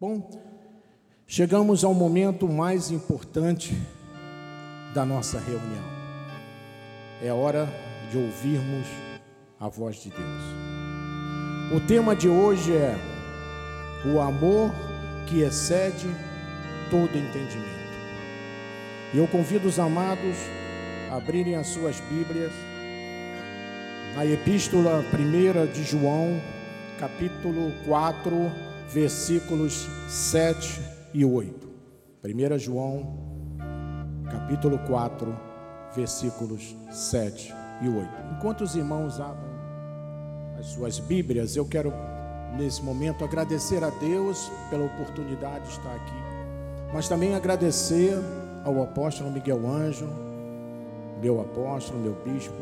Bom, chegamos ao momento mais importante da nossa reunião. É hora de ouvirmos a voz de Deus. O tema de hoje é o amor que excede todo entendimento. E eu convido os amados a abrirem as suas Bíblias na Epístola 1 de João, capítulo 4 versículos 7 e 8. 1 João, capítulo 4, versículos 7 e 8. Enquanto os irmãos abrem as suas Bíblias, eu quero nesse momento agradecer a Deus pela oportunidade de estar aqui, mas também agradecer ao apóstolo Miguel Anjo, meu apóstolo, meu bispo,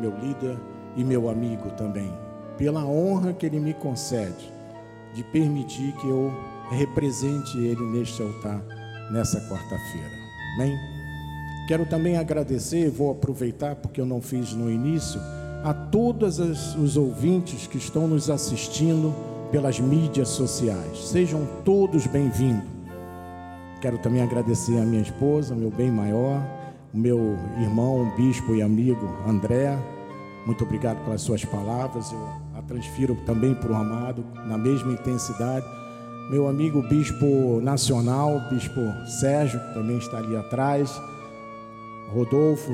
meu líder e meu amigo também, pela honra que ele me concede de permitir que eu represente Ele neste altar nessa quarta-feira. Amém? Quero também agradecer, vou aproveitar porque eu não fiz no início, a todos os ouvintes que estão nos assistindo pelas mídias sociais. Sejam todos bem-vindos. Quero também agradecer a minha esposa, meu bem maior, o meu irmão, bispo e amigo André. Muito obrigado pelas suas palavras. Eu transfiro também para o amado, na mesma intensidade. Meu amigo Bispo Nacional, Bispo Sérgio, que também está ali atrás. Rodolfo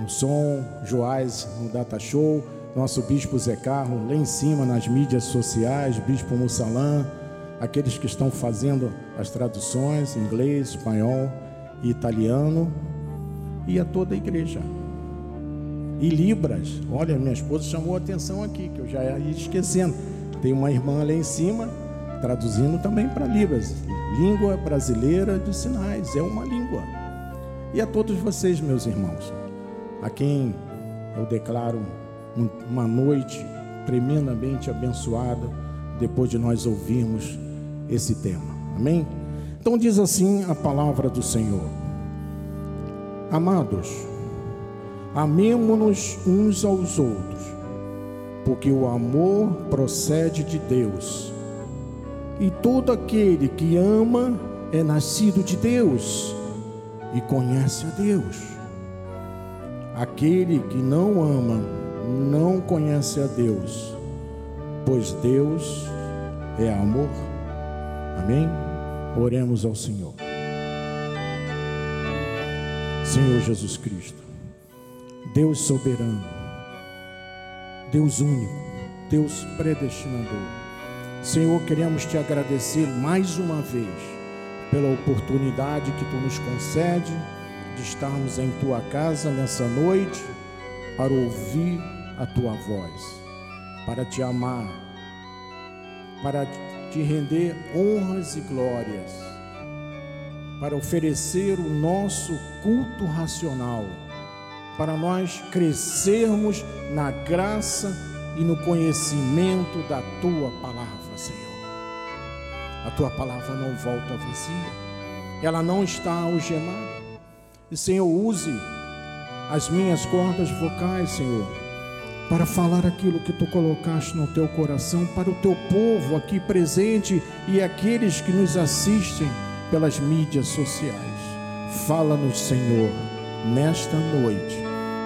no som, Joás no Data Show, nosso Bispo Zé Carro lá em cima nas mídias sociais, Bispo Mussalã, aqueles que estão fazendo as traduções, inglês, espanhol e italiano, e a toda a igreja e Libras. Olha, minha esposa chamou a atenção aqui, que eu já ia esquecendo. Tem uma irmã lá em cima, traduzindo também para Libras. Língua brasileira de sinais, é uma língua. E a todos vocês, meus irmãos, a quem eu declaro uma noite tremendamente abençoada depois de nós ouvirmos esse tema. Amém? Então diz assim a palavra do Senhor. Amados, Amemo-nos uns aos outros, porque o amor procede de Deus. E todo aquele que ama é nascido de Deus e conhece a Deus. Aquele que não ama não conhece a Deus, pois Deus é amor. Amém? Oremos ao Senhor. Senhor Jesus Cristo. Deus soberano, Deus único, Deus predestinador. Senhor, queremos te agradecer mais uma vez pela oportunidade que tu nos concede de estarmos em tua casa nessa noite para ouvir a tua voz, para te amar, para te render honras e glórias, para oferecer o nosso culto racional para nós crescermos na graça e no conhecimento da tua palavra, Senhor. A tua palavra não volta vazia, ela não está algemada. E, Senhor, use as minhas cordas vocais, Senhor, para falar aquilo que tu colocaste no teu coração para o teu povo aqui presente e aqueles que nos assistem pelas mídias sociais. Fala-nos, Senhor, nesta noite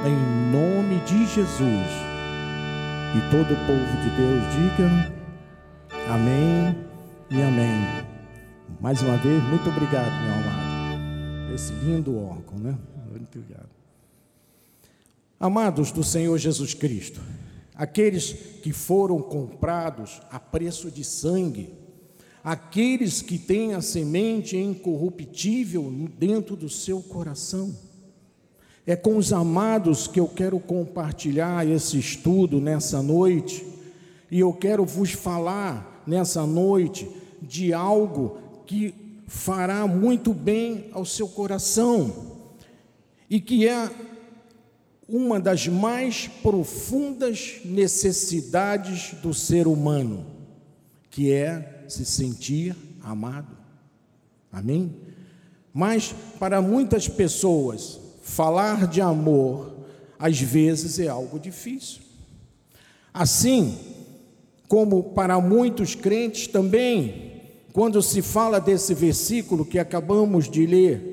em nome de Jesus. E todo o povo de Deus diga amém e amém. Mais uma vez, muito obrigado, meu amado. Esse lindo órgão, né? Muito obrigado. Amados do Senhor Jesus Cristo, aqueles que foram comprados a preço de sangue, aqueles que têm a semente incorruptível dentro do seu coração, é com os amados que eu quero compartilhar esse estudo nessa noite, e eu quero vos falar nessa noite de algo que fará muito bem ao seu coração e que é uma das mais profundas necessidades do ser humano, que é se sentir amado. Amém? Mas para muitas pessoas, falar de amor às vezes é algo difícil. Assim como para muitos crentes também, quando se fala desse versículo que acabamos de ler,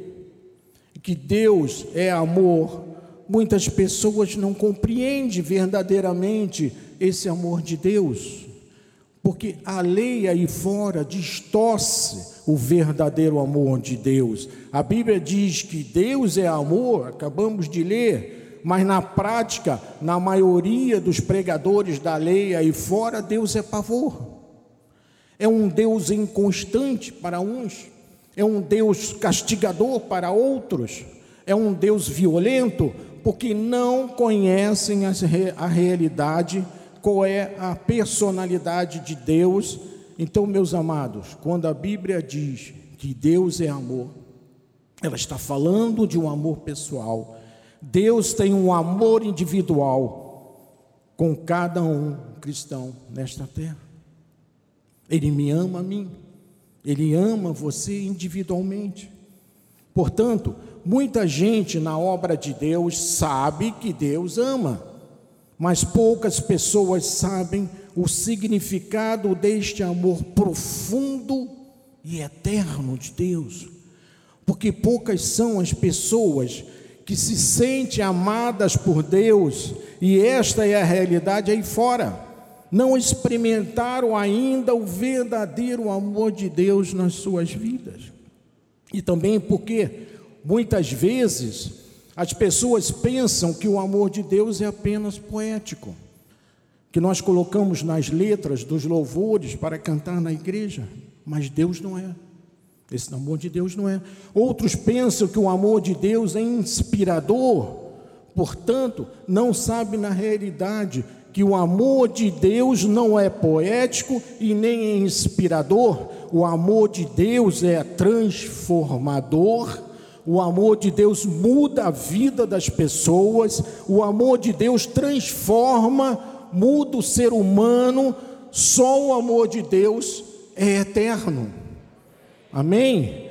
que Deus é amor, muitas pessoas não compreendem verdadeiramente esse amor de Deus, porque a lei aí fora distorce o verdadeiro amor de Deus. A Bíblia diz que Deus é amor, acabamos de ler, mas na prática, na maioria dos pregadores da lei aí fora, Deus é pavor. É um Deus inconstante para uns, é um Deus castigador para outros, é um Deus violento, porque não conhecem a realidade, qual é a personalidade de Deus. Então, meus amados, quando a Bíblia diz que Deus é amor, ela está falando de um amor pessoal. Deus tem um amor individual com cada um cristão nesta terra. Ele me ama a mim, ele ama você individualmente. Portanto, muita gente na obra de Deus sabe que Deus ama, mas poucas pessoas sabem o significado deste amor profundo e eterno de Deus. Porque poucas são as pessoas que se sentem amadas por Deus, e esta é a realidade aí fora não experimentaram ainda o verdadeiro amor de Deus nas suas vidas. E também porque muitas vezes as pessoas pensam que o amor de Deus é apenas poético, que nós colocamos nas letras dos louvores para cantar na igreja, mas Deus não é. Esse amor de Deus não é. Outros pensam que o amor de Deus é inspirador, portanto, não sabe na realidade que o amor de Deus não é poético e nem é inspirador, o amor de Deus é transformador. O amor de Deus muda a vida das pessoas, o amor de Deus transforma, muda o ser humano. Só o amor de Deus é eterno. Amém?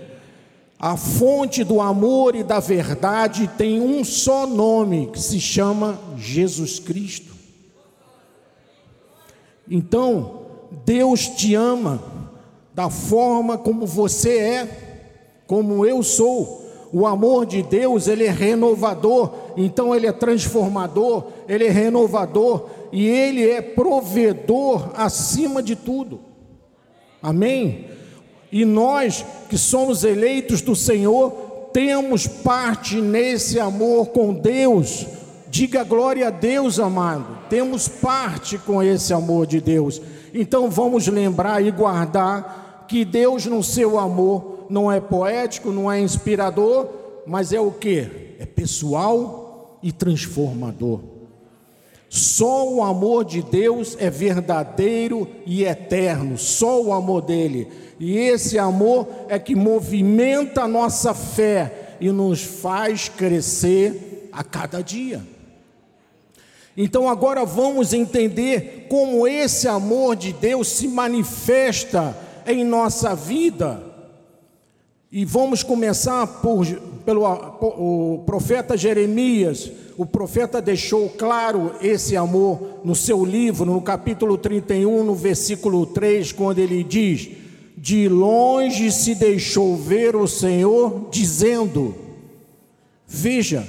A fonte do amor e da verdade tem um só nome, que se chama Jesus Cristo. Então, Deus te ama da forma como você é, como eu sou. O amor de Deus, ele é renovador, então ele é transformador, ele é renovador e ele é provedor acima de tudo. Amém? E nós que somos eleitos do Senhor, temos parte nesse amor com Deus Diga glória a Deus, amado. Temos parte com esse amor de Deus. Então vamos lembrar e guardar que Deus, no seu amor, não é poético, não é inspirador, mas é o que? É pessoal e transformador. Só o amor de Deus é verdadeiro e eterno, só o amor dele. E esse amor é que movimenta a nossa fé e nos faz crescer a cada dia. Então agora vamos entender como esse amor de Deus se manifesta em nossa vida. E vamos começar por, pelo o profeta Jeremias. O profeta deixou claro esse amor no seu livro, no capítulo 31, no versículo 3, quando ele diz: De longe se deixou ver o Senhor, dizendo: Veja,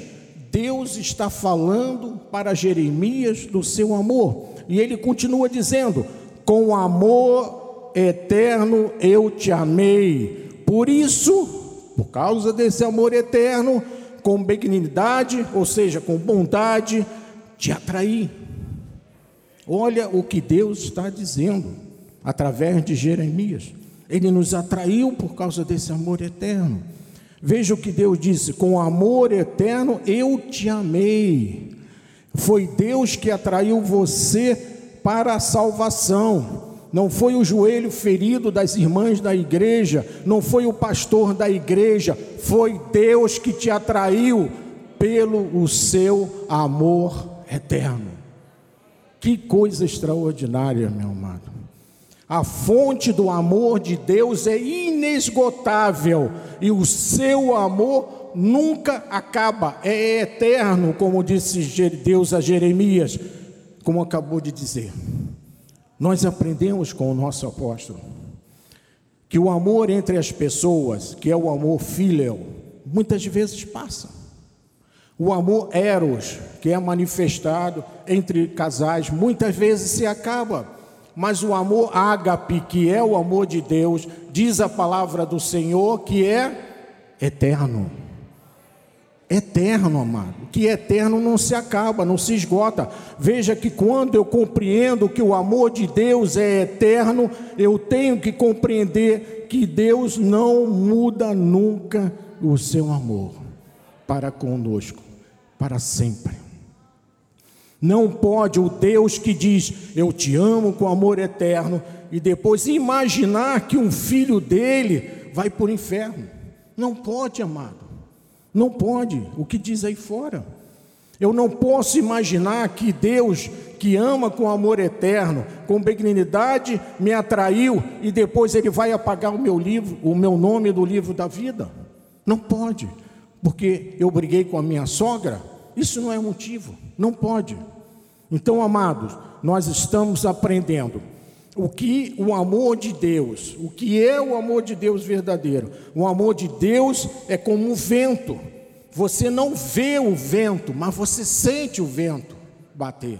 Deus está falando para Jeremias do seu amor, e ele continua dizendo: Com amor eterno eu te amei. Por isso, por causa desse amor eterno, com benignidade, ou seja, com bondade, te atraí. Olha o que Deus está dizendo através de Jeremias. Ele nos atraiu por causa desse amor eterno. Veja o que Deus disse: com amor eterno eu te amei. Foi Deus que atraiu você para a salvação. Não foi o joelho ferido das irmãs da igreja, não foi o pastor da igreja, foi Deus que te atraiu pelo o seu amor eterno. Que coisa extraordinária, meu amado. A fonte do amor de Deus é inesgotável e o seu amor nunca acaba, é eterno, como disse Deus a Jeremias, como acabou de dizer. Nós aprendemos com o nosso apóstolo que o amor entre as pessoas, que é o amor filial, muitas vezes passa. O amor eros, que é manifestado entre casais, muitas vezes se acaba. Mas o amor ágape, que é o amor de Deus, diz a palavra do Senhor que é eterno eterno, amado. Que é eterno não se acaba, não se esgota. Veja que quando eu compreendo que o amor de Deus é eterno, eu tenho que compreender que Deus não muda nunca o seu amor para conosco, para sempre. Não pode o Deus que diz, Eu te amo com amor eterno, e depois imaginar que um filho dele vai para o inferno. Não pode, amado. Não pode, o que diz aí fora. Eu não posso imaginar que Deus, que ama com amor eterno, com benignidade, me atraiu e depois Ele vai apagar o meu livro, o meu nome do livro da vida. Não pode, porque eu briguei com a minha sogra. Isso não é motivo, não pode. Então, amados, nós estamos aprendendo o que o amor de Deus, o que é o amor de Deus verdadeiro? O amor de Deus é como um vento. Você não vê o vento, mas você sente o vento bater.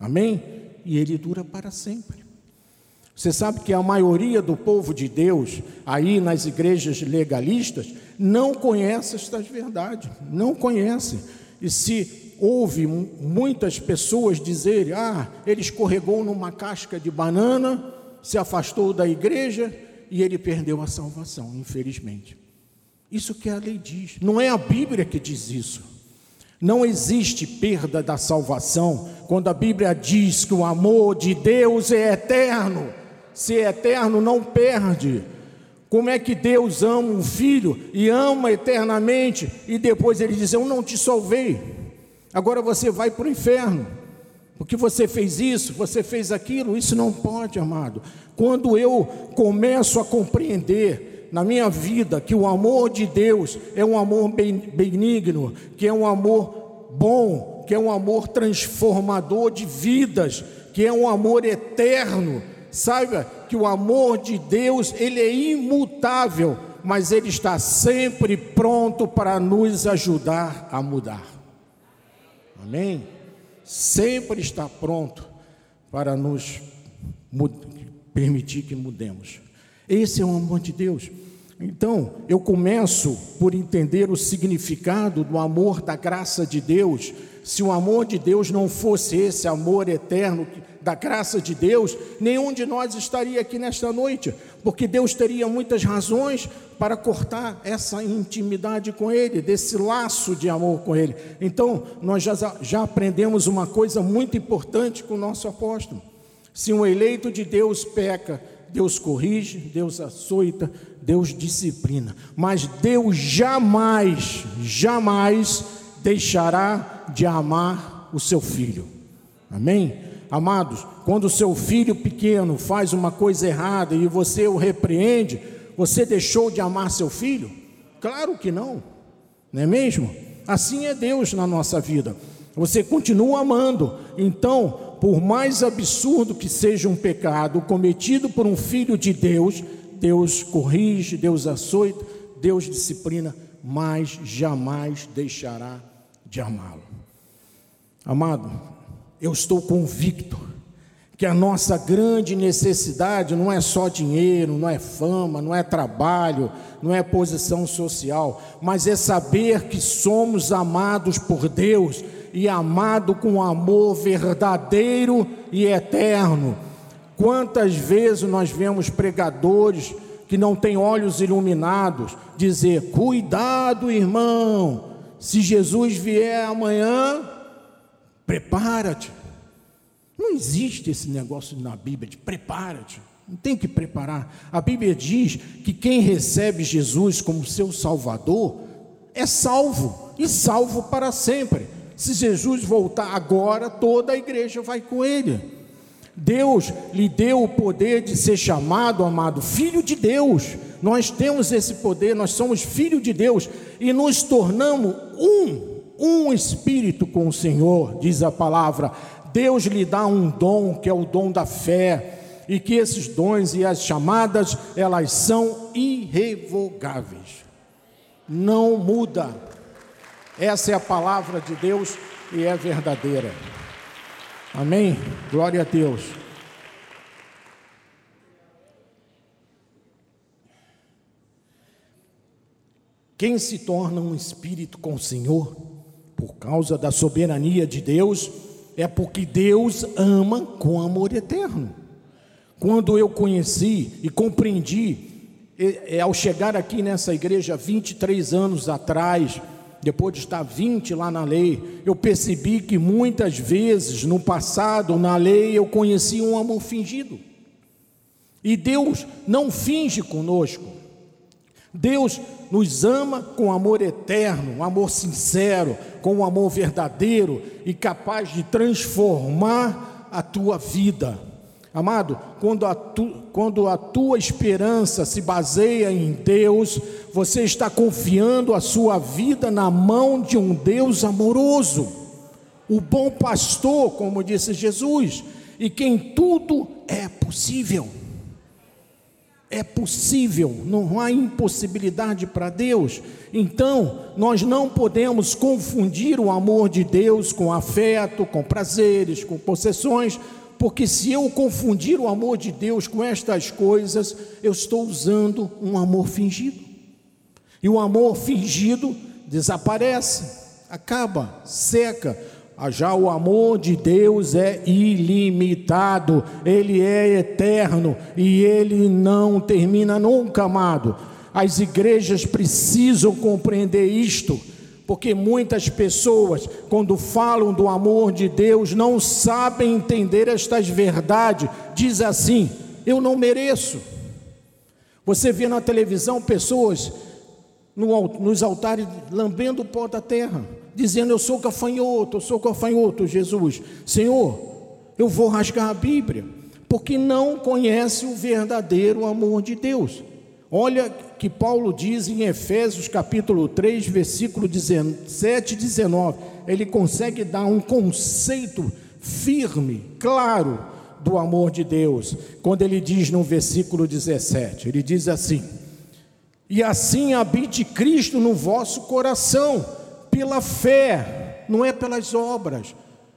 Amém? E ele dura para sempre. Você sabe que a maioria do povo de Deus, aí nas igrejas legalistas, não conhece estas verdades, não conhece. E se ouve muitas pessoas dizerem: ah, ele escorregou numa casca de banana, se afastou da igreja e ele perdeu a salvação, infelizmente. Isso que a lei diz, não é a Bíblia que diz isso. Não existe perda da salvação quando a Bíblia diz que o amor de Deus é eterno. Se é eterno, não perde. Como é que Deus ama um filho e ama eternamente e depois ele diz: Eu não te salvei agora você vai para o inferno, porque você fez isso, você fez aquilo, isso não pode, amado. Quando eu começo a compreender na minha vida que o amor de Deus é um amor benigno, que é um amor bom, que é um amor transformador de vidas, que é um amor eterno. Saiba que o amor de Deus, ele é imutável, mas ele está sempre pronto para nos ajudar a mudar. Amém? Sempre está pronto para nos permitir que mudemos. Esse é o amor de Deus. Então, eu começo por entender o significado do amor da graça de Deus. Se o amor de Deus não fosse esse amor eterno da graça de Deus, nenhum de nós estaria aqui nesta noite, porque Deus teria muitas razões para cortar essa intimidade com Ele, desse laço de amor com Ele. Então, nós já, já aprendemos uma coisa muito importante com o nosso apóstolo: se um eleito de Deus peca, Deus corrige, Deus açoita, Deus disciplina, mas Deus jamais, jamais deixará de amar o seu filho. Amém? Amados, quando o seu filho pequeno faz uma coisa errada e você o repreende, você deixou de amar seu filho? Claro que não, não é mesmo? Assim é Deus na nossa vida. Você continua amando. Então, por mais absurdo que seja um pecado cometido por um filho de Deus, Deus corrige, Deus açoita, Deus disciplina, mas jamais deixará de amá-lo. Amado, eu estou convicto que a nossa grande necessidade não é só dinheiro, não é fama, não é trabalho, não é posição social, mas é saber que somos amados por Deus e amado com amor verdadeiro e eterno. Quantas vezes nós vemos pregadores que não têm olhos iluminados dizer: "Cuidado, irmão, se Jesus vier amanhã, Prepara-te. Não existe esse negócio na Bíblia de prepara-te. Não tem que preparar. A Bíblia diz que quem recebe Jesus como seu Salvador é salvo e salvo para sempre. Se Jesus voltar agora, toda a igreja vai com ele. Deus lhe deu o poder de ser chamado, amado, filho de Deus. Nós temos esse poder, nós somos filho de Deus e nos tornamos um um espírito com o Senhor, diz a palavra. Deus lhe dá um dom, que é o dom da fé. e que esses dons e as chamadas, elas são irrevogáveis. Não muda. Essa é a palavra de Deus e é verdadeira. Amém? Glória a Deus. Quem se torna um espírito com o Senhor, por causa da soberania de Deus, é porque Deus ama com amor eterno. Quando eu conheci e compreendi, é, ao chegar aqui nessa igreja 23 anos atrás, depois de estar 20 lá na lei, eu percebi que muitas vezes no passado, na lei, eu conheci um amor fingido. E Deus não finge conosco. Deus nos ama com amor eterno, um amor sincero, com um amor verdadeiro e capaz de transformar a tua vida. Amado, quando a, tu, quando a tua esperança se baseia em Deus, você está confiando a sua vida na mão de um Deus amoroso, o bom pastor, como disse Jesus, e quem tudo é possível. É possível, não há impossibilidade para Deus. Então, nós não podemos confundir o amor de Deus com afeto, com prazeres, com possessões, porque se eu confundir o amor de Deus com estas coisas, eu estou usando um amor fingido. E o amor fingido desaparece, acaba, seca. Já o amor de Deus é ilimitado, ele é eterno e ele não termina nunca, amado. As igrejas precisam compreender isto porque muitas pessoas, quando falam do amor de Deus, não sabem entender estas verdades. Diz assim: eu não mereço. Você vê na televisão pessoas no, nos altares lambendo o pó da terra, dizendo: Eu sou gafanhoto, eu sou gafanhoto, Jesus. Senhor, eu vou rasgar a Bíblia, porque não conhece o verdadeiro amor de Deus. Olha que Paulo diz em Efésios capítulo 3, versículo 17 e 19. Ele consegue dar um conceito firme, claro, do amor de Deus, quando ele diz no versículo 17: ele diz assim: E assim habite Cristo no vosso coração, pela fé, não é pelas obras.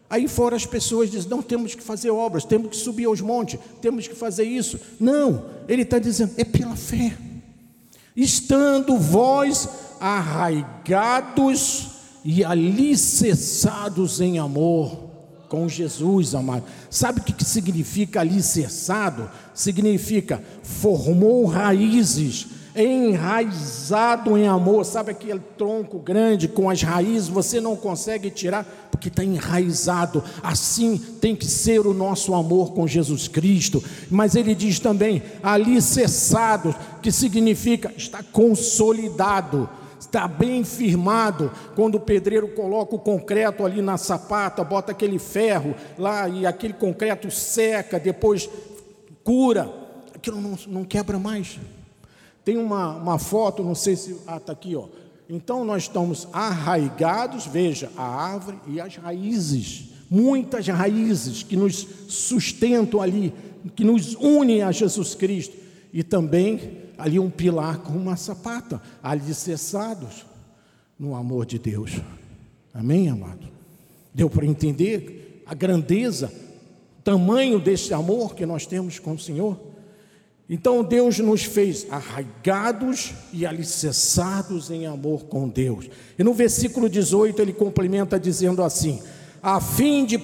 Aí fora as pessoas dizem: não temos que fazer obras, temos que subir aos montes, temos que fazer isso. Não, ele está dizendo: é pela fé estando vós arraigados e alicerçados em amor com Jesus, amado. Sabe o que significa alicerçado? Significa formou raízes, enraizado em amor. Sabe aquele tronco grande com as raízes, você não consegue tirar porque está enraizado. Assim tem que ser o nosso amor com Jesus Cristo. Mas ele diz também alicerçado, que significa está consolidado está bem firmado. Quando o pedreiro coloca o concreto ali na sapata, bota aquele ferro lá e aquele concreto seca, depois cura, aquilo não, não quebra mais. Tem uma, uma foto, não sei se. Ah, está aqui, ó. Então nós estamos arraigados, veja, a árvore e as raízes, muitas raízes que nos sustentam ali, que nos unem a Jesus Cristo, e também ali um pilar com uma sapata, alicerçados no amor de Deus. Amém, amado? Deu para entender a grandeza, o tamanho desse amor que nós temos com o Senhor? Então Deus nos fez arraigados e alicerçados em amor com Deus. E no versículo 18 ele complementa dizendo assim: a fim de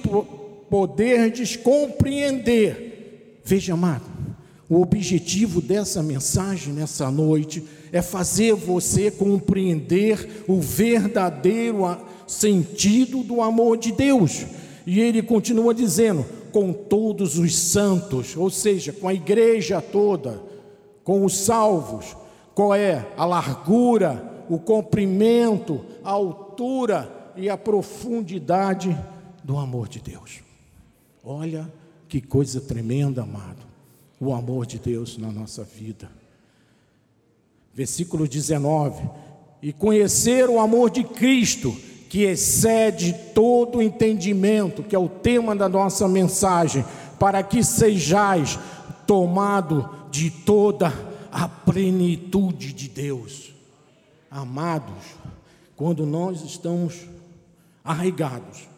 poderdes compreender. Veja, amado, o objetivo dessa mensagem nessa noite é fazer você compreender o verdadeiro sentido do amor de Deus. E ele continua dizendo: com todos os santos, ou seja, com a igreja toda, com os salvos. Qual é a largura, o comprimento, a altura e a profundidade do amor de Deus? Olha que coisa tremenda, amado, o amor de Deus na nossa vida. Versículo 19: E conhecer o amor de Cristo que excede todo entendimento, que é o tema da nossa mensagem, para que sejais tomado de toda a plenitude de Deus. Amados, quando nós estamos arraigados,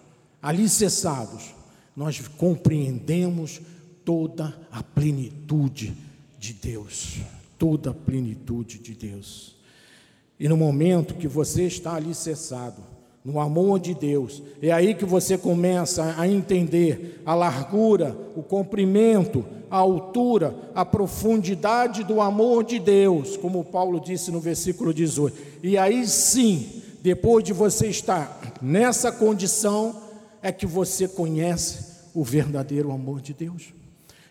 alicerçados, nós compreendemos toda a plenitude de Deus, toda a plenitude de Deus. E no momento que você está alicerçado no amor de Deus, é aí que você começa a entender a largura, o comprimento, a altura, a profundidade do amor de Deus, como Paulo disse no versículo 18. E aí sim, depois de você estar nessa condição, é que você conhece o verdadeiro amor de Deus.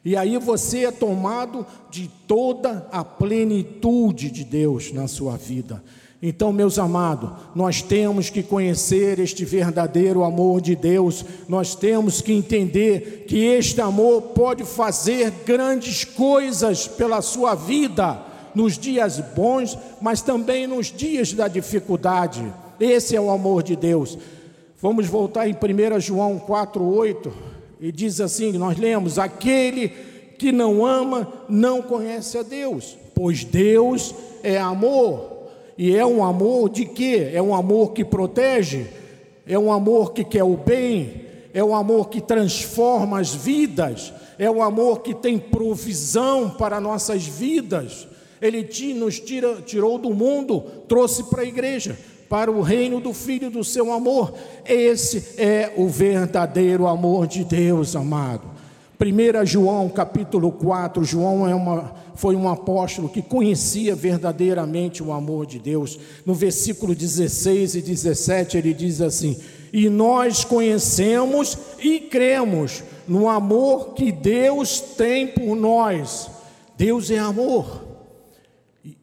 E aí você é tomado de toda a plenitude de Deus na sua vida. Então, meus amados, nós temos que conhecer este verdadeiro amor de Deus, nós temos que entender que este amor pode fazer grandes coisas pela sua vida, nos dias bons, mas também nos dias da dificuldade. Esse é o amor de Deus. Vamos voltar em 1 João 4,8 e diz assim: nós lemos: aquele que não ama não conhece a Deus, pois Deus é amor. E é um amor de quê? É um amor que protege, é um amor que quer o bem, é um amor que transforma as vidas, é um amor que tem provisão para nossas vidas. Ele nos tira, tirou do mundo, trouxe para a igreja para o reino do Filho do seu amor. Esse é o verdadeiro amor de Deus, amado. 1 João capítulo 4, João é uma, foi um apóstolo que conhecia verdadeiramente o amor de Deus. No versículo 16 e 17 ele diz assim: E nós conhecemos e cremos no amor que Deus tem por nós. Deus é amor.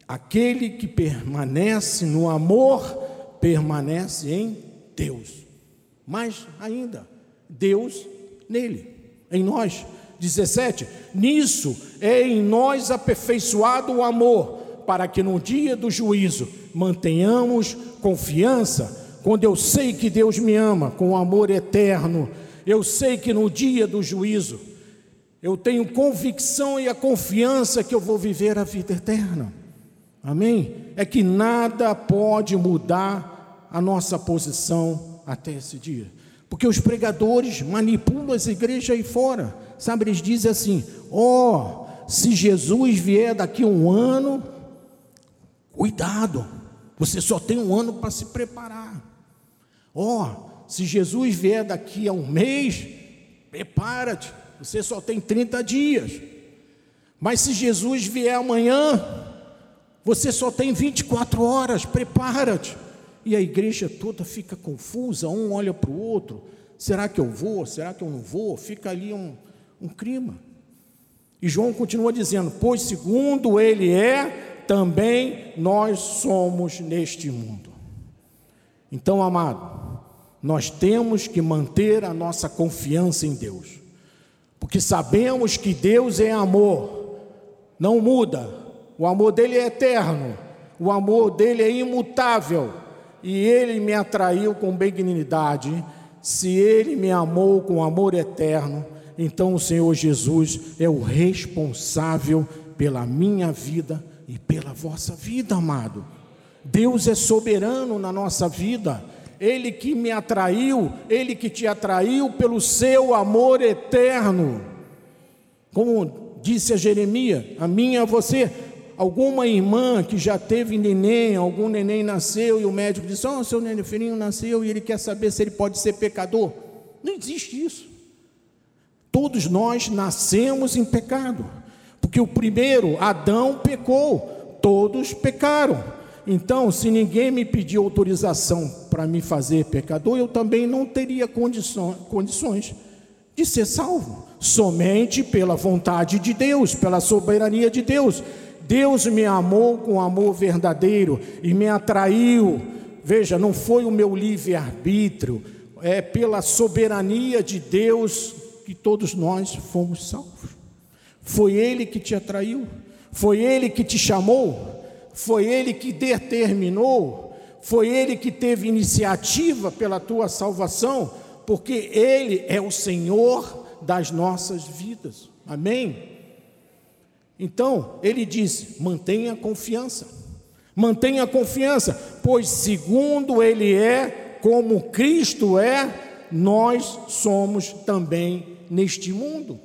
Aquele que permanece no amor permanece em Deus. Mais ainda, Deus nele, em nós. 17: Nisso é em nós aperfeiçoado o amor, para que no dia do juízo mantenhamos confiança. Quando eu sei que Deus me ama com amor eterno, eu sei que no dia do juízo eu tenho convicção e a confiança que eu vou viver a vida eterna. Amém? É que nada pode mudar a nossa posição até esse dia. Porque os pregadores manipulam as igrejas aí fora. Sabe, eles dizem assim: ó, oh, se Jesus vier daqui um ano, cuidado, você só tem um ano para se preparar. Ó, oh, se Jesus vier daqui a um mês, prepara-te, você só tem 30 dias. Mas se Jesus vier amanhã, você só tem 24 horas, prepara-te. E a igreja toda fica confusa, um olha para o outro. Será que eu vou? Será que eu não vou? Fica ali um, um clima. E João continua dizendo: Pois segundo ele é, também nós somos neste mundo. Então, amado, nós temos que manter a nossa confiança em Deus, porque sabemos que Deus é amor, não muda, o amor dele é eterno, o amor dele é imutável, e ele me atraiu com benignidade. Se ele me amou com amor eterno, então o Senhor Jesus é o responsável pela minha vida e pela vossa vida, amado. Deus é soberano na nossa vida. Ele que me atraiu, ele que te atraiu pelo seu amor eterno. Como disse a Jeremias, a e a você, alguma irmã que já teve neném, algum neném nasceu e o médico disse: Oh, seu neném filhinho nasceu e ele quer saber se ele pode ser pecador. Não existe isso. Todos nós nascemos em pecado, porque o primeiro, Adão, pecou, todos pecaram. Então, se ninguém me pedir autorização para me fazer pecador, eu também não teria condições de ser salvo, somente pela vontade de Deus, pela soberania de Deus. Deus me amou com amor verdadeiro e me atraiu. Veja, não foi o meu livre-arbítrio, é pela soberania de Deus que todos nós fomos salvos. Foi Ele que te atraiu, foi Ele que te chamou, foi Ele que determinou, foi Ele que teve iniciativa pela tua salvação, porque Ele é o Senhor das nossas vidas. Amém? Então, ele diz: mantenha confiança, mantenha confiança, pois segundo ele é, como Cristo é, nós somos também neste mundo.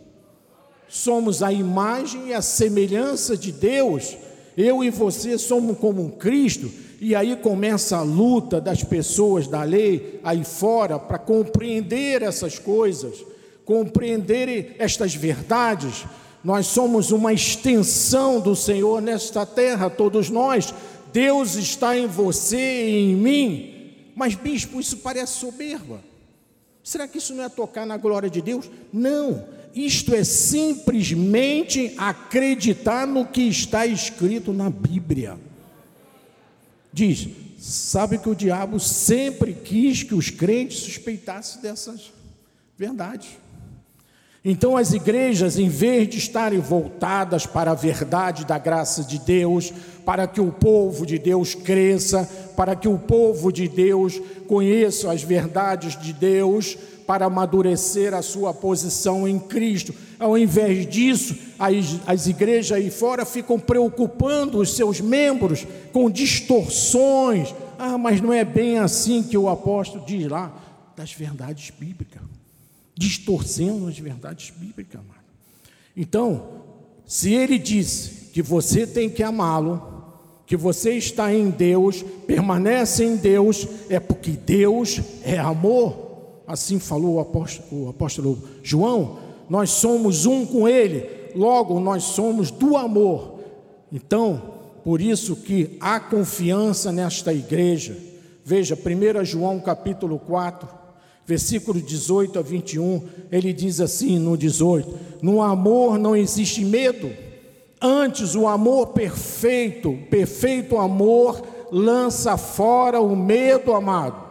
Somos a imagem e a semelhança de Deus. Eu e você somos como Cristo, e aí começa a luta das pessoas da lei aí fora para compreender essas coisas, compreender estas verdades. Nós somos uma extensão do Senhor nesta terra, todos nós. Deus está em você e em mim. Mas, bispo, isso parece soberba. Será que isso não é tocar na glória de Deus? Não, isto é simplesmente acreditar no que está escrito na Bíblia. Diz: sabe que o diabo sempre quis que os crentes suspeitassem dessas verdades. Então, as igrejas, em vez de estarem voltadas para a verdade da graça de Deus, para que o povo de Deus cresça, para que o povo de Deus conheça as verdades de Deus, para amadurecer a sua posição em Cristo. Ao invés disso, as, as igrejas aí fora ficam preocupando os seus membros com distorções. Ah, mas não é bem assim que o apóstolo diz lá, das verdades bíblicas distorcendo as verdades bíblicas. Mano. Então, se ele disse que você tem que amá-lo, que você está em Deus, permanece em Deus, é porque Deus é amor. Assim falou o apóstolo, o apóstolo João. Nós somos um com Ele, logo nós somos do amor. Então, por isso que há confiança nesta igreja. Veja, 1 João capítulo 4, versículo 18 a 21, ele diz assim no 18: No amor não existe medo, antes o amor perfeito, perfeito amor, lança fora o medo, amado.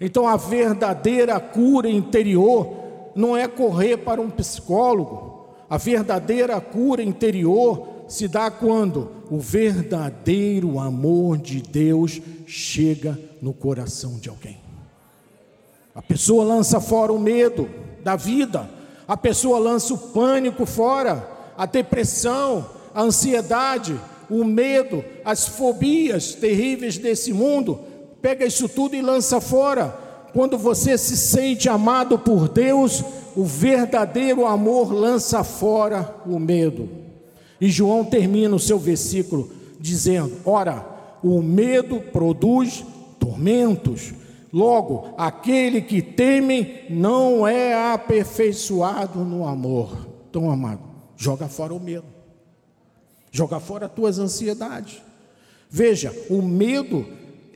Então a verdadeira cura interior não é correr para um psicólogo, a verdadeira cura interior se dá quando o verdadeiro amor de Deus chega no coração de alguém. A pessoa lança fora o medo da vida, a pessoa lança o pânico fora, a depressão, a ansiedade, o medo, as fobias terríveis desse mundo. Pega isso tudo e lança fora. Quando você se sente amado por Deus, o verdadeiro amor lança fora o medo. E João termina o seu versículo dizendo: Ora, o medo produz tormentos Logo, aquele que teme não é aperfeiçoado no amor. Então, amado, joga fora o medo, joga fora as tuas ansiedades. Veja, o medo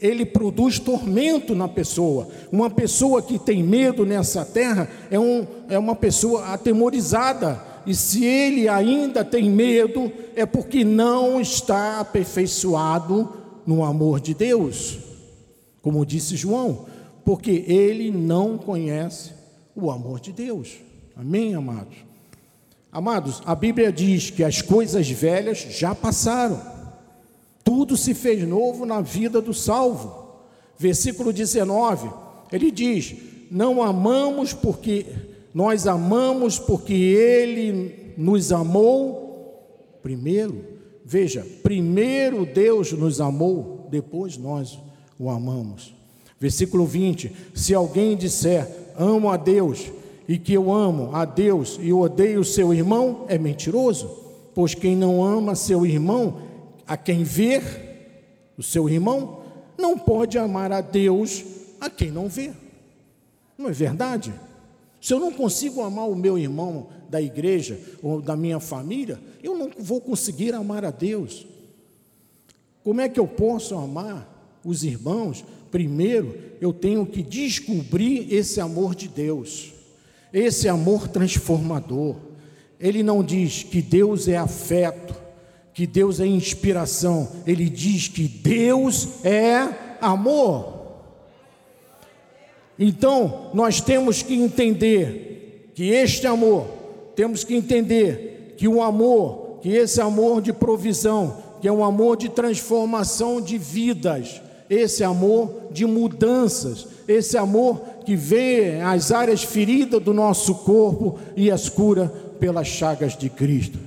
ele produz tormento na pessoa. Uma pessoa que tem medo nessa terra é, um, é uma pessoa atemorizada. E se ele ainda tem medo, é porque não está aperfeiçoado no amor de Deus como disse João, porque ele não conhece o amor de Deus. Amém, amados? Amados, a Bíblia diz que as coisas velhas já passaram, tudo se fez novo na vida do salvo. Versículo 19, ele diz: Não amamos porque nós amamos porque ele nos amou primeiro. Veja, primeiro Deus nos amou, depois nós o amamos. Versículo 20: Se alguém disser amo a Deus e que eu amo a Deus e odeio seu irmão, é mentiroso, pois quem não ama seu irmão, a quem ver o seu irmão, não pode amar a Deus a quem não vê. Não é verdade? Se eu não consigo amar o meu irmão da igreja ou da minha família, eu não vou conseguir amar a Deus. Como é que eu posso amar os irmãos, primeiro eu tenho que descobrir esse amor de Deus, esse amor transformador. Ele não diz que Deus é afeto, que Deus é inspiração, ele diz que Deus é amor. Então, nós temos que entender que este amor, temos que entender que o amor, que esse amor de provisão, que é um amor de transformação de vidas, esse amor de mudanças, esse amor que vê as áreas feridas do nosso corpo e as cura pelas chagas de Cristo.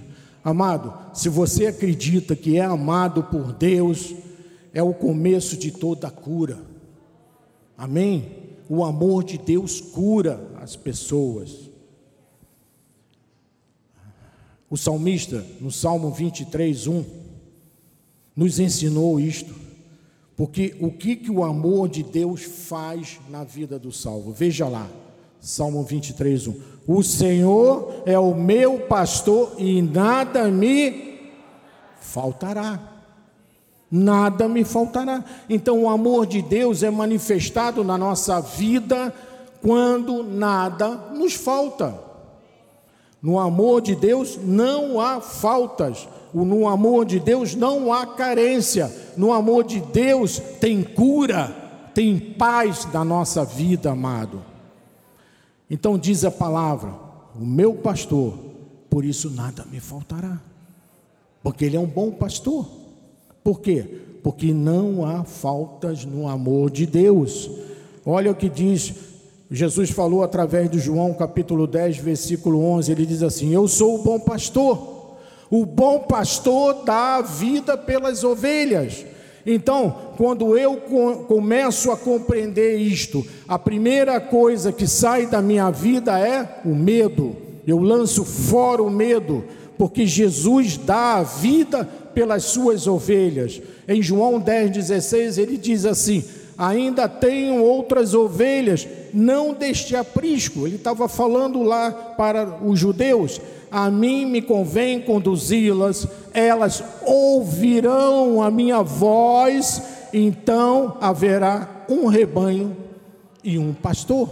Amado, se você acredita que é amado por Deus, é o começo de toda a cura. Amém? O amor de Deus cura as pessoas. O salmista, no Salmo 23, 1, nos ensinou isto. Porque o que, que o amor de Deus faz na vida do salvo? Veja lá, Salmo 23, 1. O Senhor é o meu pastor e nada me faltará. Nada me faltará. Então, o amor de Deus é manifestado na nossa vida quando nada nos falta. No amor de Deus não há faltas. No amor de Deus não há carência. No amor de Deus tem cura, tem paz da nossa vida, amado. Então diz a palavra: o meu pastor, por isso nada me faltará. Porque ele é um bom pastor. Por quê? Porque não há faltas no amor de Deus. Olha o que diz Jesus falou através de João capítulo 10, versículo 11, ele diz assim: Eu sou o bom pastor. O bom pastor dá a vida pelas ovelhas. Então, quando eu começo a compreender isto, a primeira coisa que sai da minha vida é o medo. Eu lanço fora o medo, porque Jesus dá a vida pelas suas ovelhas. Em João 10,16 ele diz assim: Ainda tenho outras ovelhas, não deste aprisco. Ele estava falando lá para os judeus a mim me convém conduzi-las, elas ouvirão a minha voz, então haverá um rebanho e um pastor.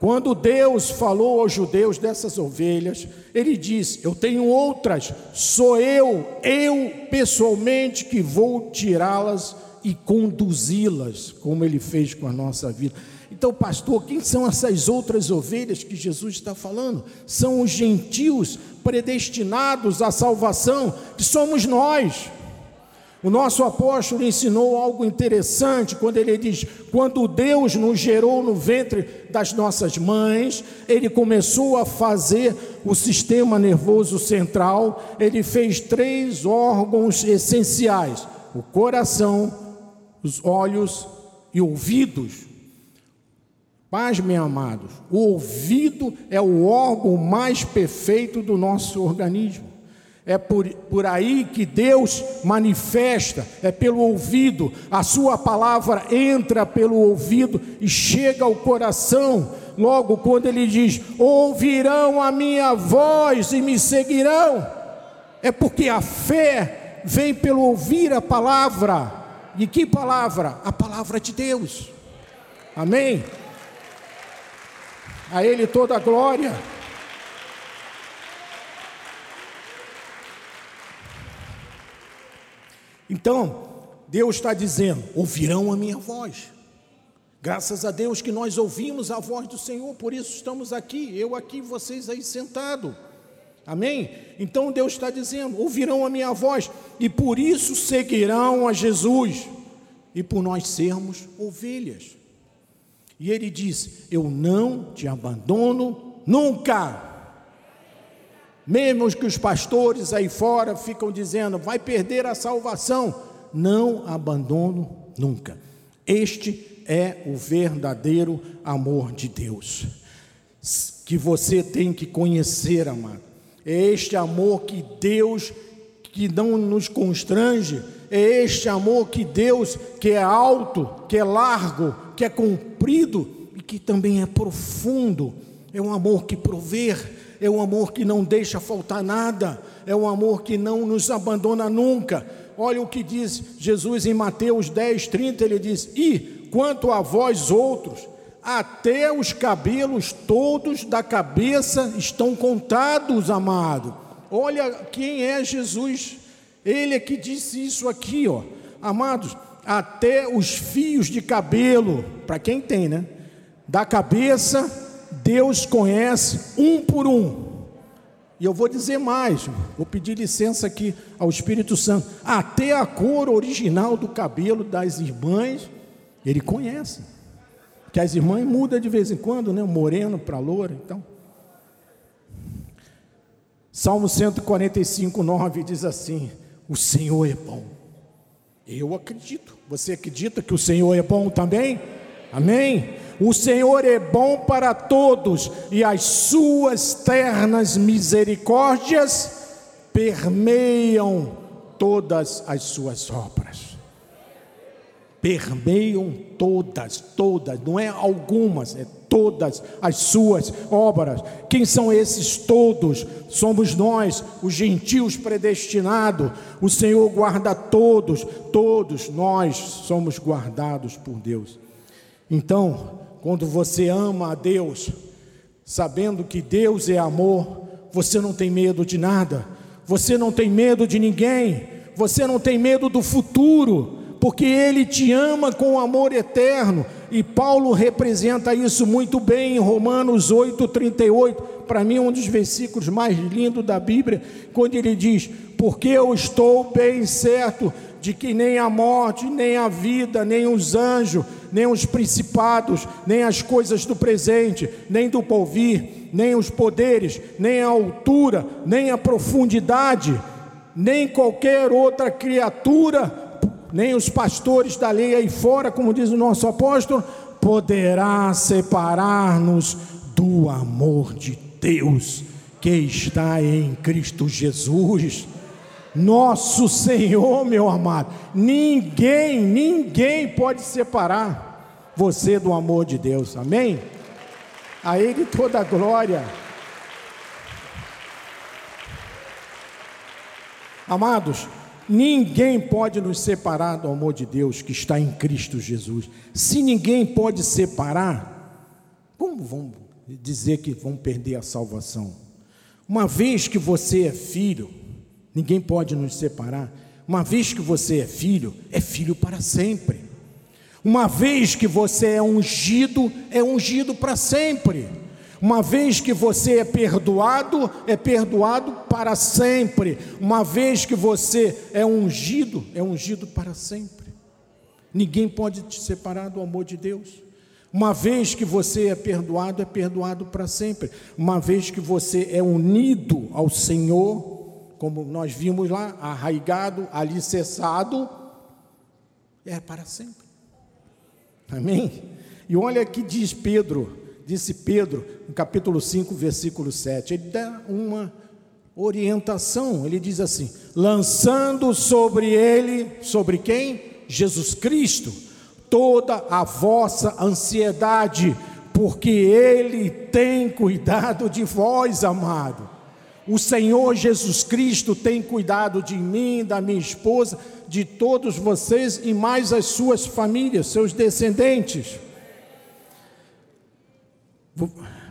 Quando Deus falou aos judeus dessas ovelhas, ele diz: Eu tenho outras, sou eu, eu pessoalmente que vou tirá-las e conduzi-las, como ele fez com a nossa vida. Então, pastor, quem são essas outras ovelhas que Jesus está falando? São os gentios predestinados à salvação, que somos nós. O nosso apóstolo ensinou algo interessante quando ele diz: quando Deus nos gerou no ventre das nossas mães, ele começou a fazer o sistema nervoso central, ele fez três órgãos essenciais: o coração, os olhos e ouvidos. Pasmem, amados, o ouvido é o órgão mais perfeito do nosso organismo. É por, por aí que Deus manifesta, é pelo ouvido. A Sua palavra entra pelo ouvido e chega ao coração. Logo, quando Ele diz: Ouvirão a minha voz e me seguirão, é porque a fé vem pelo ouvir a palavra. E que palavra? A palavra de Deus. Amém? A Ele toda a glória. Então, Deus está dizendo: ouvirão a minha voz. Graças a Deus que nós ouvimos a voz do Senhor, por isso estamos aqui, eu aqui, vocês aí sentados. Amém? Então Deus está dizendo: ouvirão a minha voz, e por isso seguirão a Jesus, e por nós sermos ovelhas. E ele diz: Eu não te abandono nunca. Mesmo que os pastores aí fora ficam dizendo, vai perder a salvação, não abandono nunca. Este é o verdadeiro amor de Deus, que você tem que conhecer, amado. É este amor que Deus, que não nos constrange, é este amor que Deus, que é alto, que é largo, que é comprido e que também é profundo. É um amor que provê, é um amor que não deixa faltar nada, é um amor que não nos abandona nunca. Olha o que diz Jesus em Mateus 10, 30, ele diz: E quanto a vós outros, até os cabelos todos da cabeça estão contados, amado. Olha quem é Jesus ele é que disse isso aqui, ó. Amados, até os fios de cabelo, para quem tem, né? Da cabeça, Deus conhece um por um. E eu vou dizer mais, vou pedir licença aqui ao Espírito Santo. Até a cor original do cabelo das irmãs, ele conhece. Que as irmãs mudam de vez em quando, né? Moreno para loura, então. Salmo 145, 9 diz assim: O Senhor é bom. Eu acredito. Você acredita que o Senhor é bom também? Amém? O Senhor é bom para todos e as suas ternas misericórdias permeiam todas as suas obras. Permeiam todas, todas, não é algumas, é todas as suas obras. Quem são esses todos? Somos nós, os gentios predestinados. O Senhor guarda todos, todos nós somos guardados por Deus. Então, quando você ama a Deus, sabendo que Deus é amor, você não tem medo de nada, você não tem medo de ninguém, você não tem medo do futuro, porque Ele te ama com amor eterno, e Paulo representa isso muito bem em Romanos 8,38, para mim, um dos versículos mais lindos da Bíblia, quando ele diz: Porque eu estou bem certo de que nem a morte, nem a vida, nem os anjos, nem os principados, nem as coisas do presente, nem do porvir, nem os poderes, nem a altura, nem a profundidade, nem qualquer outra criatura nem os pastores da lei aí fora, como diz o nosso apóstolo, poderá separar-nos do amor de Deus que está em Cristo Jesus. Nosso Senhor, meu amado, ninguém, ninguém pode separar você do amor de Deus, amém? A Ele toda a glória. Amados, Ninguém pode nos separar do amor de Deus que está em Cristo Jesus. Se ninguém pode separar, como vão dizer que vão perder a salvação? Uma vez que você é filho, ninguém pode nos separar. Uma vez que você é filho, é filho para sempre. Uma vez que você é ungido, é ungido para sempre. Uma vez que você é perdoado, é perdoado para sempre. Uma vez que você é ungido, é ungido para sempre. Ninguém pode te separar do amor de Deus. Uma vez que você é perdoado, é perdoado para sempre. Uma vez que você é unido ao Senhor, como nós vimos lá, arraigado, alicerçado, é para sempre. Amém? E olha que diz Pedro disse Pedro, no capítulo 5, versículo 7. Ele dá uma orientação, ele diz assim: lançando sobre ele, sobre quem? Jesus Cristo, toda a vossa ansiedade, porque ele tem cuidado de vós, amado. O Senhor Jesus Cristo tem cuidado de mim, da minha esposa, de todos vocês e mais as suas famílias, seus descendentes.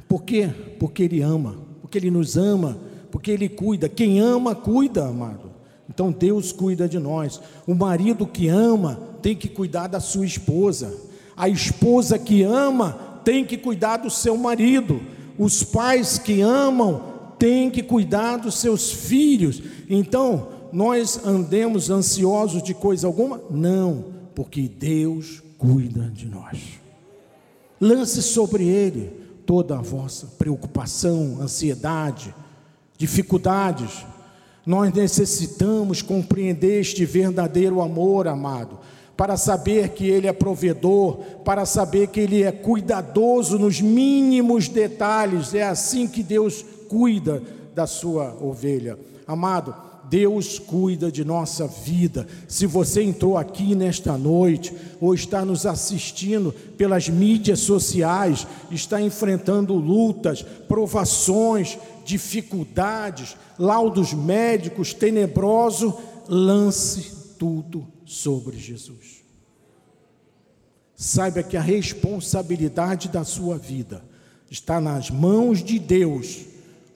Por quê? Porque Ele ama, porque Ele nos ama, porque Ele cuida. Quem ama, cuida, amado. Então Deus cuida de nós. O marido que ama tem que cuidar da sua esposa. A esposa que ama tem que cuidar do seu marido. Os pais que amam têm que cuidar dos seus filhos. Então, nós andemos ansiosos de coisa alguma? Não, porque Deus cuida de nós. Lance sobre Ele toda a vossa preocupação, ansiedade, dificuldades. Nós necessitamos compreender este verdadeiro amor, amado, para saber que Ele é provedor, para saber que Ele é cuidadoso nos mínimos detalhes. É assim que Deus cuida da sua ovelha. Amado, Deus cuida de nossa vida. Se você entrou aqui nesta noite, ou está nos assistindo pelas mídias sociais, está enfrentando lutas, provações, dificuldades, laudos médicos tenebrosos, lance tudo sobre Jesus. Saiba que a responsabilidade da sua vida está nas mãos de Deus.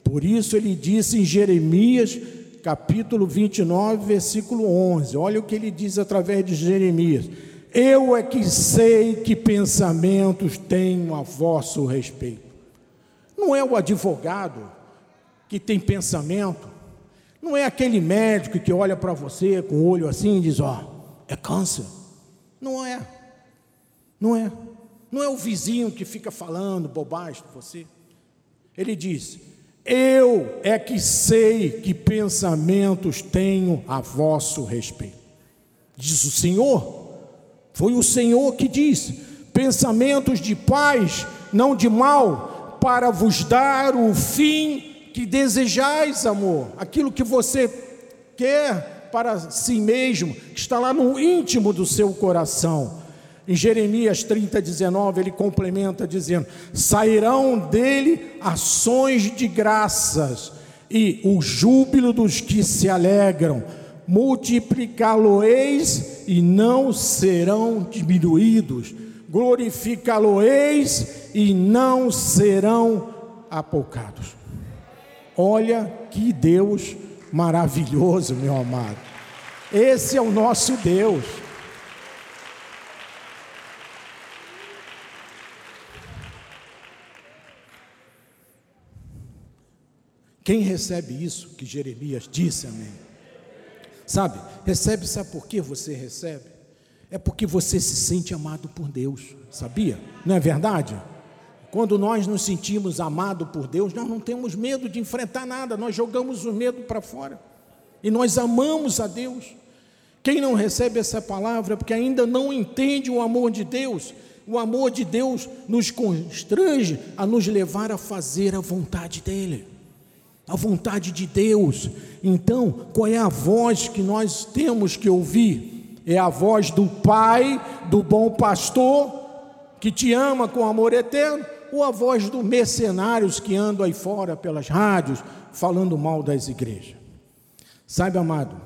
Por isso ele disse em Jeremias capítulo 29, versículo 11. Olha o que ele diz através de Jeremias: Eu é que sei que pensamentos tenho a vosso respeito. Não é o advogado que tem pensamento, não é aquele médico que olha para você com o olho assim e diz: Ó, oh, é câncer. Não é, não é, não é o vizinho que fica falando bobagem de você. Ele diz: Eu é que sei que pensamentos tenho a vosso respeito. Diz o Senhor. Foi o Senhor que disse: pensamentos de paz, não de mal, para vos dar o fim que desejais, amor, aquilo que você quer para si mesmo, que está lá no íntimo do seu coração. Em Jeremias 30, 19, ele complementa dizendo: sairão dele ações de graças e o júbilo dos que se alegram, multiplicá-lo-eis e não serão diminuídos, glorificá-lo-eis e não serão apoucados. Olha que Deus maravilhoso, meu amado. Esse é o nosso Deus. Quem recebe isso que Jeremias disse, amém? Sabe, recebe, sabe por que você recebe? É porque você se sente amado por Deus, sabia? Não é verdade? Quando nós nos sentimos amados por Deus, nós não temos medo de enfrentar nada, nós jogamos o medo para fora. E nós amamos a Deus. Quem não recebe essa palavra é porque ainda não entende o amor de Deus. O amor de Deus nos constrange a nos levar a fazer a vontade dEle, a vontade de Deus. Então, qual é a voz que nós temos que ouvir? É a voz do Pai, do bom pastor, que te ama com amor eterno, ou a voz dos mercenários que andam aí fora pelas rádios falando mal das igrejas. Saiba, amado,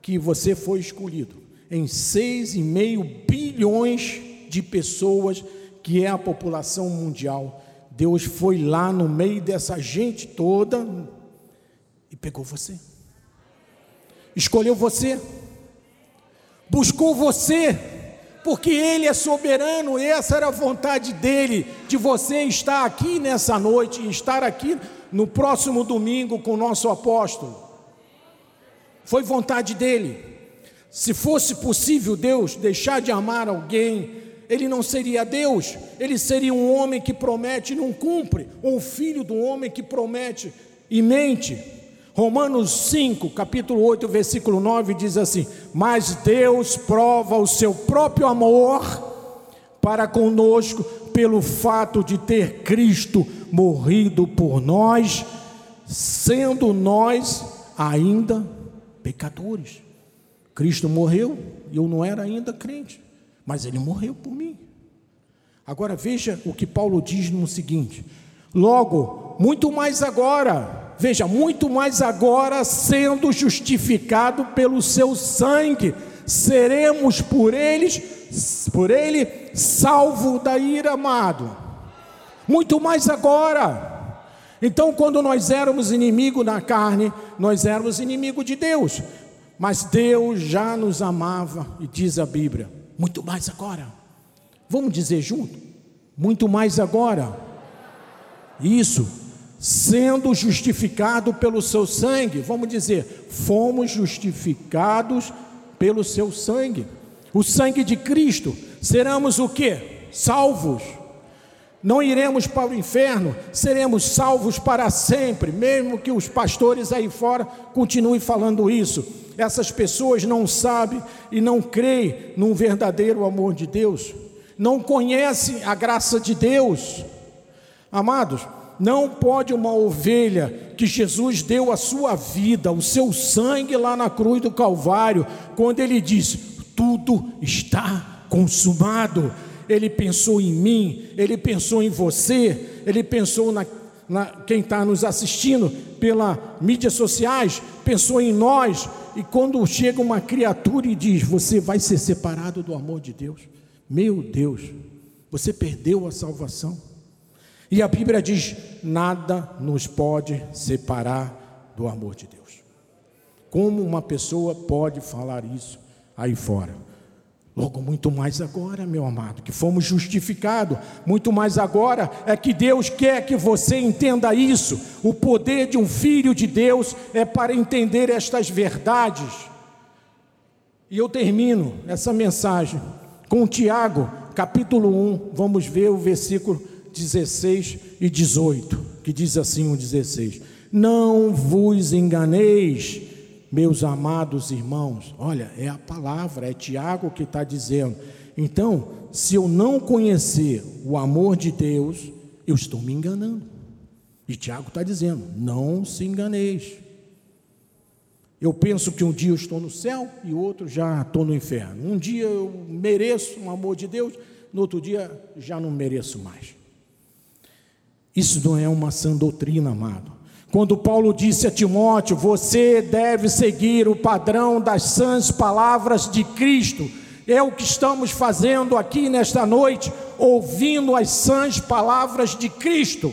que você foi escolhido em 6,5 bilhões de pessoas, que é a população mundial. Deus foi lá no meio dessa gente toda pegou você. Escolheu você. Buscou você porque Ele é soberano, essa era a vontade dele, de você estar aqui nessa noite, estar aqui no próximo domingo com o nosso apóstolo. Foi vontade dele. Se fosse possível Deus deixar de amar alguém, ele não seria Deus, ele seria um homem que promete e não cumpre, ou um filho do homem que promete e mente. Romanos 5, capítulo 8, versículo 9 diz assim: Mas Deus prova o seu próprio amor para conosco pelo fato de ter Cristo morrido por nós, sendo nós ainda pecadores. Cristo morreu e eu não era ainda crente, mas ele morreu por mim. Agora veja o que Paulo diz no seguinte: Logo, muito mais agora, veja, muito mais agora, sendo justificado pelo seu sangue, seremos por eles, por ele, salvo da ira, amado. Muito mais agora. Então, quando nós éramos inimigo na carne, nós éramos inimigo de Deus, mas Deus já nos amava, e diz a Bíblia, muito mais agora. Vamos dizer junto? Muito mais agora. Isso sendo justificado pelo seu sangue. Vamos dizer, fomos justificados pelo seu sangue. O sangue de Cristo, seremos o que? Salvos. Não iremos para o inferno, seremos salvos para sempre, mesmo que os pastores aí fora continuem falando isso. Essas pessoas não sabem e não creem num verdadeiro amor de Deus, não conhecem a graça de Deus. Amados, não pode uma ovelha que Jesus deu a sua vida, o seu sangue lá na cruz do Calvário, quando ele diz: Tudo está consumado. Ele pensou em mim, ele pensou em você, ele pensou na, na quem está nos assistindo pela mídias sociais, pensou em nós. E quando chega uma criatura e diz: Você vai ser separado do amor de Deus, meu Deus, você perdeu a salvação. E a Bíblia diz: nada nos pode separar do amor de Deus. Como uma pessoa pode falar isso aí fora? Logo, muito mais agora, meu amado, que fomos justificados, muito mais agora é que Deus quer que você entenda isso. O poder de um filho de Deus é para entender estas verdades. E eu termino essa mensagem com Tiago, capítulo 1, vamos ver o versículo 16 e 18, que diz assim o 16: Não vos enganeis, meus amados irmãos. Olha, é a palavra, é Tiago que está dizendo. Então, se eu não conhecer o amor de Deus, eu estou me enganando. E Tiago está dizendo: não se enganeis. Eu penso que um dia eu estou no céu e outro já estou no inferno. Um dia eu mereço o amor de Deus, no outro dia já não mereço mais. Isso não é uma sã doutrina, amado. Quando Paulo disse a Timóteo: Você deve seguir o padrão das sãs palavras de Cristo, é o que estamos fazendo aqui nesta noite, ouvindo as sãs palavras de Cristo,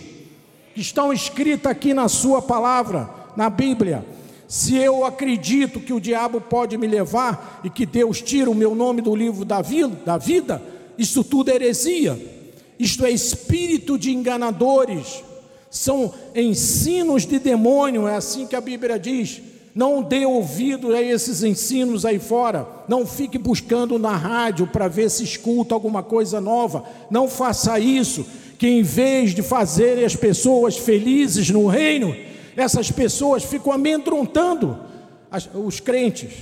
que estão escritas aqui na Sua palavra, na Bíblia. Se eu acredito que o diabo pode me levar e que Deus tira o meu nome do livro da vida, isso tudo é heresia, isto é espírito de enganadores são ensinos de demônio, é assim que a Bíblia diz. Não dê ouvido a esses ensinos aí fora. Não fique buscando na rádio para ver se escuta alguma coisa nova. Não faça isso, que em vez de fazer as pessoas felizes no reino, essas pessoas ficam amedrontando os crentes.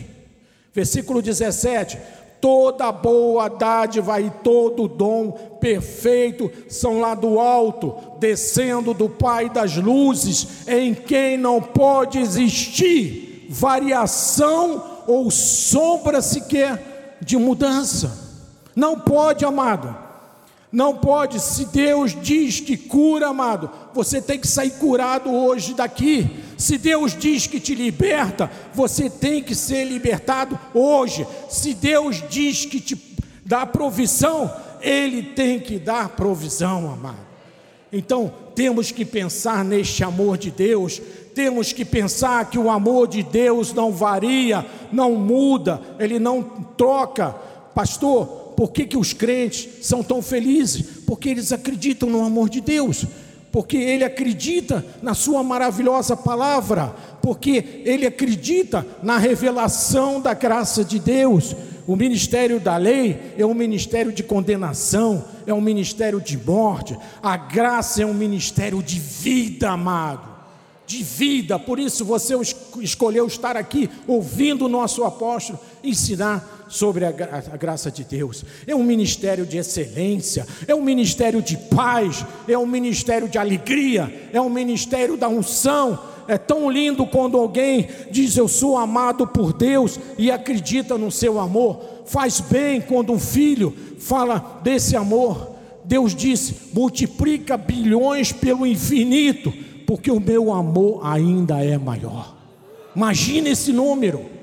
Versículo 17: Toda boa dádiva e todo dom perfeito são lá do alto, descendo do Pai das luzes, em quem não pode existir variação ou sombra sequer de mudança. Não pode, amado. Não pode, se Deus diz que cura, amado, você tem que sair curado hoje daqui. Se Deus diz que te liberta, você tem que ser libertado hoje. Se Deus diz que te dá provisão, Ele tem que dar provisão, amado. Então, temos que pensar neste amor de Deus, temos que pensar que o amor de Deus não varia, não muda, ele não troca. Pastor, por que, que os crentes são tão felizes? Porque eles acreditam no amor de Deus, porque ele acredita na sua maravilhosa palavra, porque ele acredita na revelação da graça de Deus. O ministério da lei é um ministério de condenação, é um ministério de morte. A graça é um ministério de vida, amado. De vida, por isso você escolheu estar aqui ouvindo o nosso apóstolo ensinar sobre a, a, graça de Deus. É um ministério de excelência, é um ministério de paz, é um ministério de alegria, é um ministério da unção. É tão lindo quando alguém diz eu sou amado por Deus e acredita no seu amor. Faz bem quando um filho fala desse amor. Deus disse: multiplica bilhões pelo infinito, porque o meu amor ainda é maior. Imagine esse número.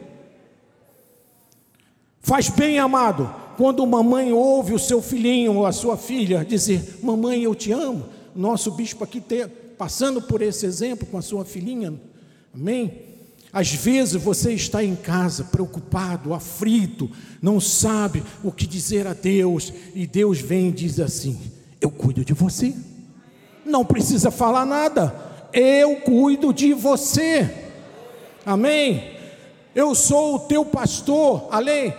Faz bem, amado, quando uma mãe ouve o seu filhinho ou a sua filha dizer: Mamãe, eu te amo. Nosso bispo aqui te, passando por esse exemplo com a sua filhinha. Amém? Às vezes você está em casa preocupado, aflito, não sabe o que dizer a Deus, e Deus vem e diz assim: Eu cuido de você. Não precisa falar nada, eu cuido de você. Amém? Eu sou o teu pastor, além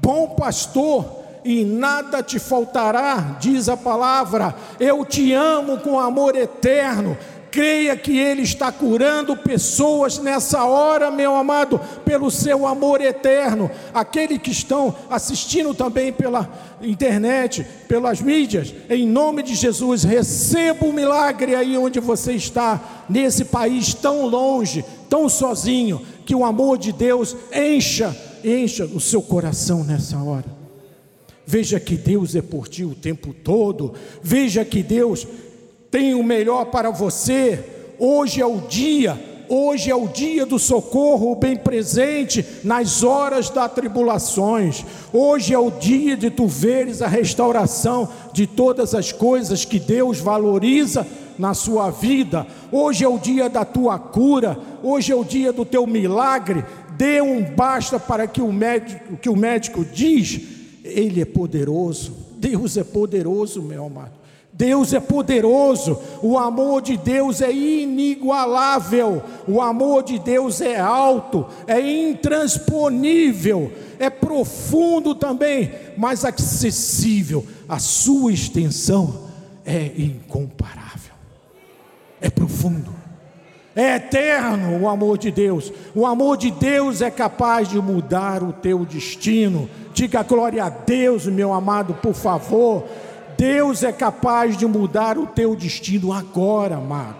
bom pastor, e nada te faltará, diz a palavra. Eu te amo com amor eterno. Creia que Ele está curando pessoas nessa hora, meu amado, pelo seu amor eterno. Aqueles que estão assistindo também pela internet, pelas mídias, em nome de Jesus, receba o milagre aí onde você está, nesse país tão longe, tão sozinho, que o amor de Deus encha encha o seu coração nessa hora. Veja que Deus é por ti o tempo todo. Veja que Deus tem o melhor para você. Hoje é o dia, hoje é o dia do socorro bem presente nas horas das tribulações. Hoje é o dia de tu veres a restauração de todas as coisas que Deus valoriza na sua vida. Hoje é o dia da tua cura, hoje é o dia do teu milagre dê um basta para que o médico, que o médico diz, ele é poderoso. Deus é poderoso, meu amado. Deus é poderoso, o amor de Deus é inigualável, o amor de Deus é alto, é intransponível, é profundo também, mas acessível. A sua extensão é incomparável, é profundo, É eterno o amor de Deus. O amor de Deus é capaz de mudar o teu destino. Diga glória a Deus, meu amado, por favor. Deus é capaz de mudar o teu destino agora, amado.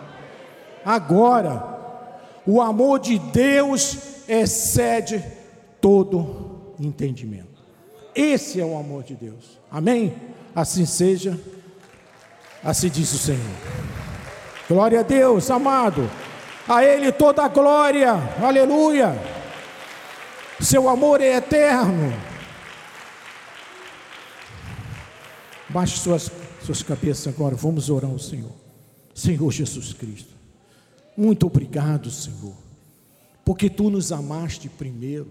Agora. O amor de Deus excede todo entendimento. Esse é o amor de Deus. Amém? Assim seja. Assim diz o Senhor. Glória a Deus, amado. A Ele toda a glória, aleluia. Seu amor é eterno. Baixe suas, suas cabeças agora, vamos orar ao Senhor. Senhor Jesus Cristo, muito obrigado, Senhor, porque Tu nos amaste primeiro.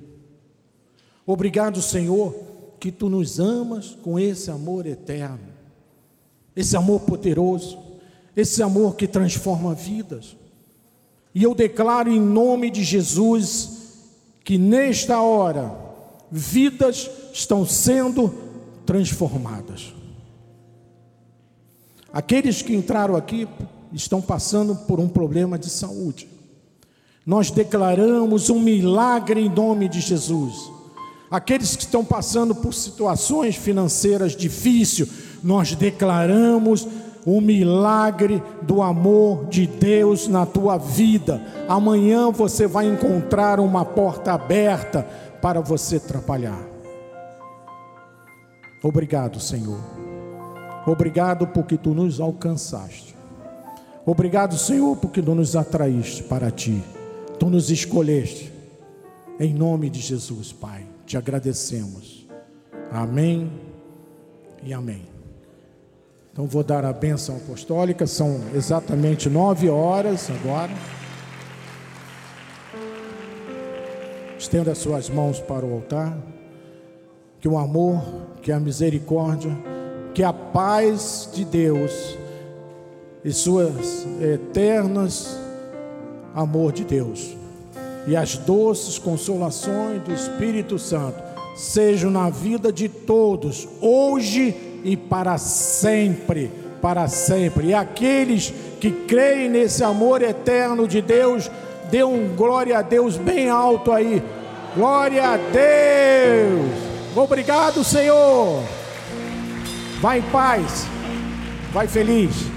Obrigado, Senhor, que Tu nos amas com esse amor eterno, esse amor poderoso, esse amor que transforma vidas. E eu declaro em nome de Jesus que nesta hora vidas estão sendo transformadas. Aqueles que entraram aqui estão passando por um problema de saúde. Nós declaramos um milagre em nome de Jesus. Aqueles que estão passando por situações financeiras difíceis, nós declaramos o milagre do amor de Deus na tua vida. Amanhã você vai encontrar uma porta aberta para você trabalhar. Obrigado, Senhor. Obrigado porque tu nos alcançaste. Obrigado, Senhor, porque tu nos atraíste para ti. Tu nos escolheste. Em nome de Jesus, Pai, te agradecemos. Amém e amém. Então vou dar a bênção apostólica, são exatamente nove horas agora. Estenda as suas mãos para o altar. Que o amor, que a misericórdia, que a paz de Deus e suas eternas amor de Deus e as doces consolações do Espírito Santo sejam na vida de todos, hoje e para sempre, para sempre. E aqueles que creem nesse amor eterno de Deus, dê um glória a Deus bem alto aí. Glória a Deus. Obrigado, Senhor. Vai em paz. Vai feliz.